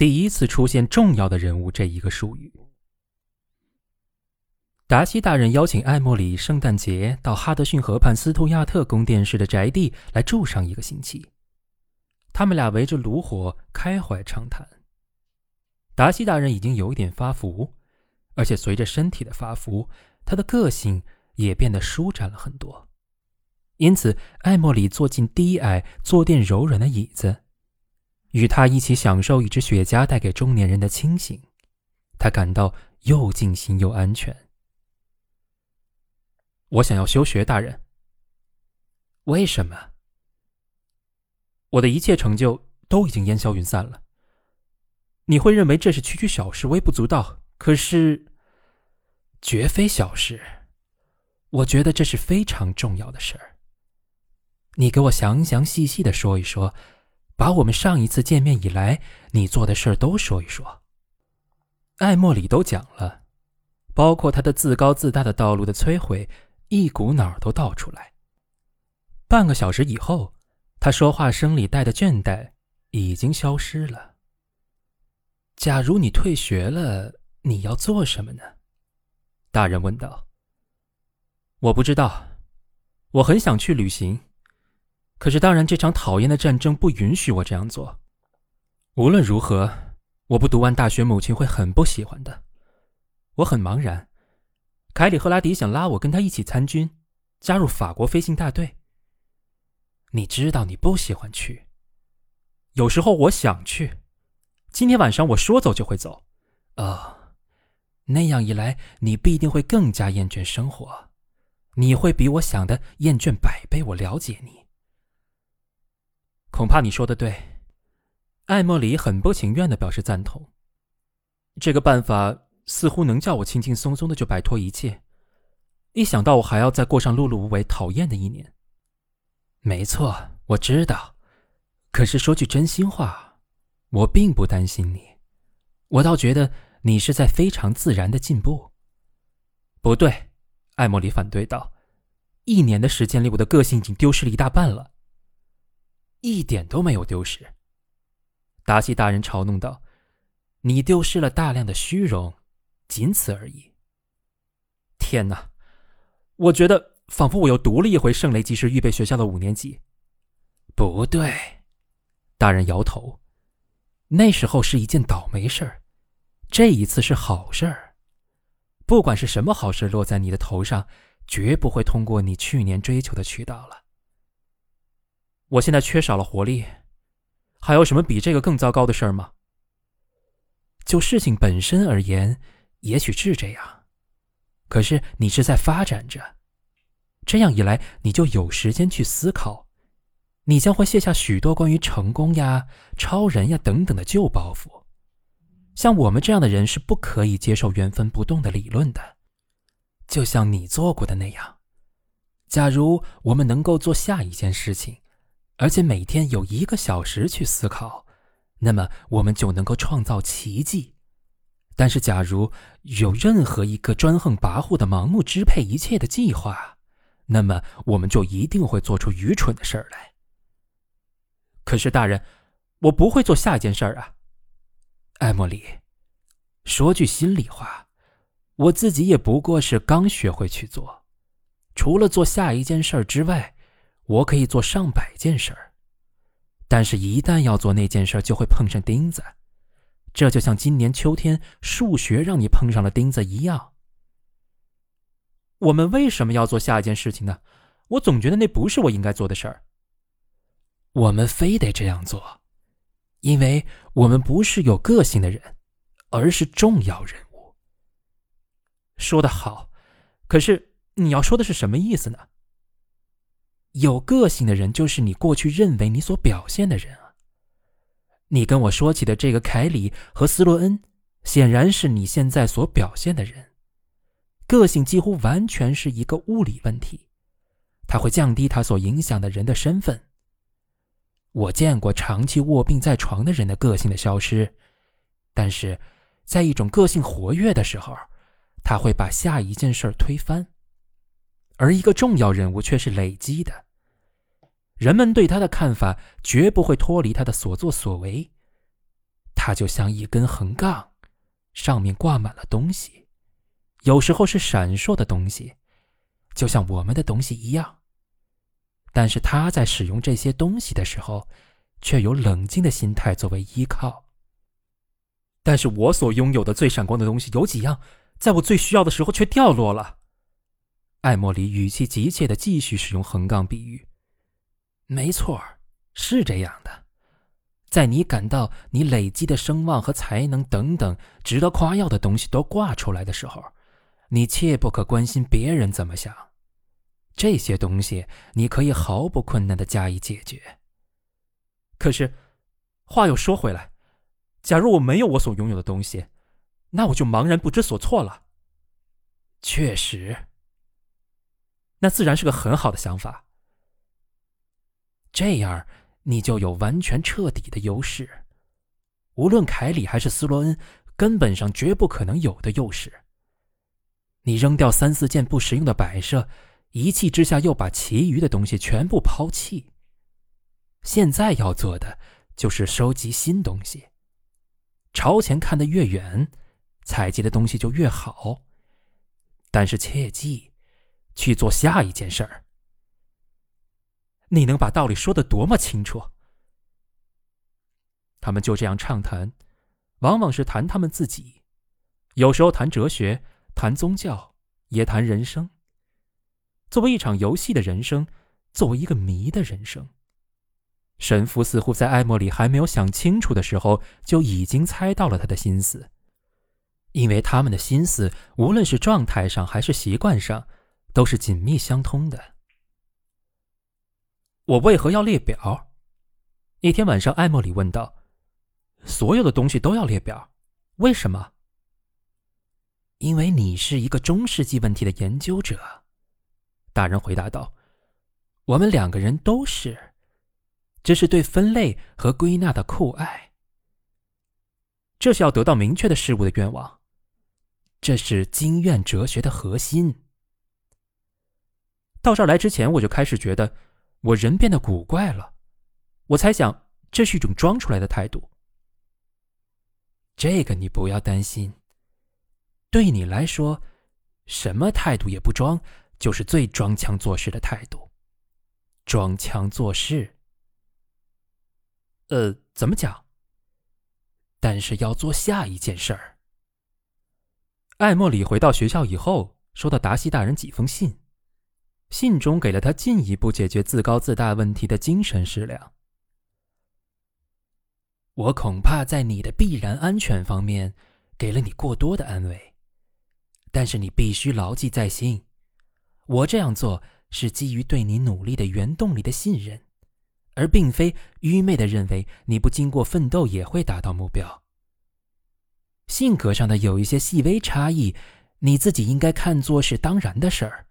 第一次出现“重要的人物”这一个术语。达西大人邀请艾莫里圣诞节到哈德逊河畔斯图亚特宫殿式的宅地来住上一个星期。他们俩围着炉火开怀畅谈。达西大人已经有一点发福，而且随着身体的发福，他的个性也变得舒展了很多。因此，艾莫里坐进低矮、坐垫柔软的椅子，与他一起享受一支雪茄带给中年人的清醒。他感到又尽兴又安全。我想要休学，大人。为什么？我的一切成就都已经烟消云散了。你会认为这是区区小事，微不足道。可是，绝非小事。我觉得这是非常重要的事儿。你给我详详细细的说一说，把我们上一次见面以来你做的事儿都说一说。艾莫里都讲了，包括他的自高自大的道路的摧毁。一股脑儿都倒出来。半个小时以后，他说话声里带的倦怠已经消失了。假如你退学了，你要做什么呢？大人问道。我不知道，我很想去旅行，可是当然，这场讨厌的战争不允许我这样做。无论如何，我不读完大学，母亲会很不喜欢的。我很茫然。凯里·赫拉迪想拉我跟他一起参军，加入法国飞行大队。你知道你不喜欢去。有时候我想去。今天晚上我说走就会走。啊，那样一来，你必定会更加厌倦生活。你会比我想的厌倦百倍。我了解你。恐怕你说的对。艾莫里很不情愿的表示赞同。这个办法。似乎能叫我轻轻松松的就摆脱一切，一想到我还要再过上碌碌无为、讨厌的一年。没错，我知道。可是说句真心话，我并不担心你，我倒觉得你是在非常自然的进步。不对，艾莫里反对道：“一年的时间里，我的个性已经丢失了一大半了。”一点都没有丢失。达西大人嘲弄道：“你丢失了大量的虚荣。”仅此而已。天哪，我觉得仿佛我又读了一回圣雷吉士预备学校的五年级。不对，大人摇头。那时候是一件倒霉事儿，这一次是好事儿。不管是什么好事落在你的头上，绝不会通过你去年追求的渠道了。我现在缺少了活力，还有什么比这个更糟糕的事儿吗？就事情本身而言。也许是这样，可是你是在发展着，这样一来，你就有时间去思考，你将会卸下许多关于成功呀、超人呀等等的旧包袱。像我们这样的人是不可以接受原封不动的理论的，就像你做过的那样。假如我们能够做下一件事情，而且每天有一个小时去思考，那么我们就能够创造奇迹。但是，假如有任何一个专横跋扈的、盲目支配一切的计划，那么我们就一定会做出愚蠢的事儿来。可是，大人，我不会做下一件事儿啊，艾莫里。说句心里话，我自己也不过是刚学会去做。除了做下一件事儿之外，我可以做上百件事儿。但是，一旦要做那件事儿，就会碰上钉子。这就像今年秋天数学让你碰上了钉子一样。我们为什么要做下一件事情呢？我总觉得那不是我应该做的事儿。我们非得这样做，因为我们不是有个性的人，而是重要人物。说得好，可是你要说的是什么意思呢？有个性的人就是你过去认为你所表现的人啊。你跟我说起的这个凯里和斯洛恩，显然是你现在所表现的人。个性几乎完全是一个物理问题，它会降低他所影响的人的身份。我见过长期卧病在床的人的个性的消失，但是在一种个性活跃的时候，他会把下一件事推翻。而一个重要人物却是累积的。人们对他的看法绝不会脱离他的所作所为。他就像一根横杠，上面挂满了东西，有时候是闪烁的东西，就像我们的东西一样。但是他在使用这些东西的时候，却有冷静的心态作为依靠。但是我所拥有的最闪光的东西有几样，在我最需要的时候却掉落了。艾莫里语气急切的继续使用横杠比喻。没错，是这样的，在你感到你累积的声望和才能等等值得夸耀的东西都挂出来的时候，你切不可关心别人怎么想。这些东西你可以毫不困难的加以解决。可是，话又说回来，假如我没有我所拥有的东西，那我就茫然不知所措了。确实，那自然是个很好的想法。这样，你就有完全彻底的优势，无论凯里还是斯洛恩，根本上绝不可能有的优势。你扔掉三四件不实用的摆设，一气之下又把其余的东西全部抛弃。现在要做的就是收集新东西，朝前看得越远，采集的东西就越好。但是切记，去做下一件事儿。你能把道理说得多么清楚？他们就这样畅谈，往往是谈他们自己，有时候谈哲学，谈宗教，也谈人生。作为一场游戏的人生，作为一个谜的人生。神父似乎在艾莫里还没有想清楚的时候，就已经猜到了他的心思，因为他们的心思，无论是状态上还是习惯上，都是紧密相通的。我为何要列表？一天晚上，艾莫里问道：“所有的东西都要列表，为什么？”因为你是一个中世纪问题的研究者，大人回答道：“我们两个人都是。”这是对分类和归纳的酷爱，这是要得到明确的事物的愿望，这是经验哲学的核心。到这儿来之前，我就开始觉得我人变得古怪了，我猜想这是一种装出来的态度。这个你不要担心，对你来说，什么态度也不装，就是最装腔作势的态度，装腔作势。呃，怎么讲？但是要做下一件事儿。艾莫里回到学校以后，收到达西大人几封信，信中给了他进一步解决自高自大问题的精神食粮。我恐怕在你的必然安全方面给了你过多的安慰，但是你必须牢记在心，我这样做是基于对你努力的原动力的信任。而并非愚昧的认为你不经过奋斗也会达到目标。性格上的有一些细微差异，你自己应该看作是当然的事儿，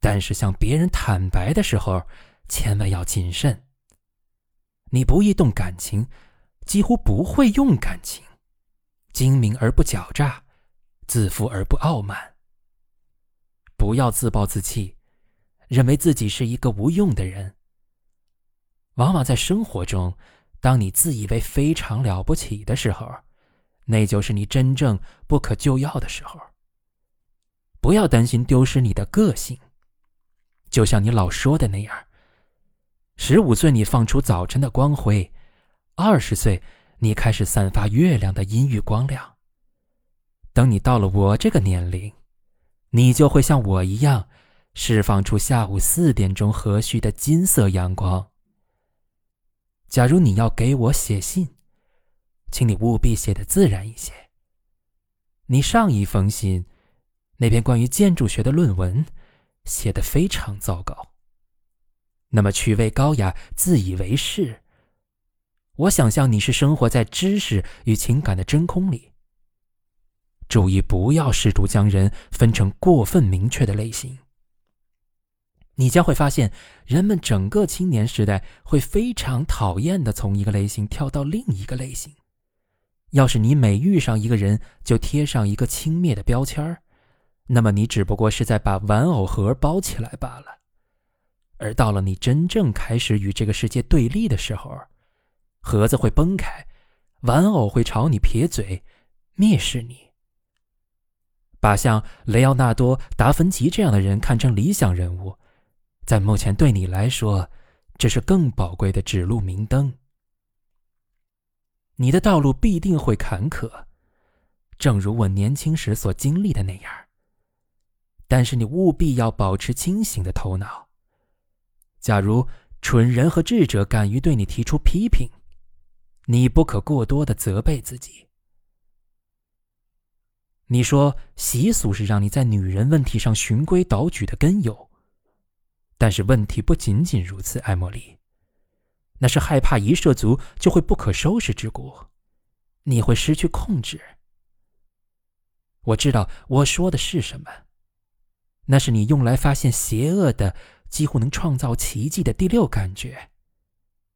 但是向别人坦白的时候，千万要谨慎。你不易动感情，几乎不会用感情，精明而不狡诈，自负而不傲慢。不要自暴自弃，认为自己是一个无用的人。往往在生活中，当你自以为非常了不起的时候，那就是你真正不可救药的时候。不要担心丢失你的个性，就像你老说的那样。十五岁你放出早晨的光辉，二十岁你开始散发月亮的阴郁光亮。等你到了我这个年龄，你就会像我一样，释放出下午四点钟和煦的金色阳光。假如你要给我写信，请你务必写的自然一些。你上一封信，那篇关于建筑学的论文，写的非常糟糕。那么趣味高雅、自以为是。我想象你是生活在知识与情感的真空里。注意，不要试图将人分成过分明确的类型。你将会发现，人们整个青年时代会非常讨厌的从一个类型跳到另一个类型。要是你每遇上一个人就贴上一个轻蔑的标签儿，那么你只不过是在把玩偶盒包起来罢了。而到了你真正开始与这个世界对立的时候，盒子会崩开，玩偶会朝你撇嘴，蔑视你。把像雷奥纳多·达芬奇这样的人看成理想人物，在目前对你来说，这是更宝贵的指路明灯。你的道路必定会坎坷，正如我年轻时所经历的那样。但是你务必要保持清醒的头脑。假如蠢人和智者敢于对你提出批评，你不可过多的责备自己。你说习俗是让你在女人问题上循规蹈矩的根由，但是问题不仅仅如此，艾莫莉。那是害怕一涉足就会不可收拾之谷，你会失去控制。我知道我说的是什么，那是你用来发现邪恶的、几乎能创造奇迹的第六感觉，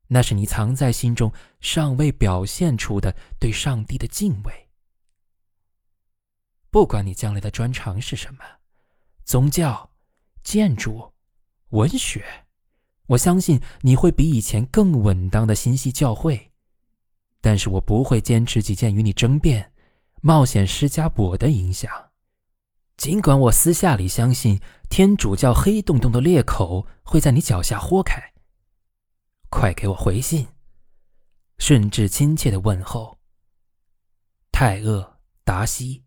那是你藏在心中尚未表现出的对上帝的敬畏。不管你将来的专长是什么，宗教、建筑、文学，我相信你会比以前更稳当的心系教会。但是我不会坚持己见与你争辩，冒险施加我的影响。尽管我私下里相信天主教黑洞洞的裂口会在你脚下豁开。快给我回信，顺治亲切的问候。泰厄达西。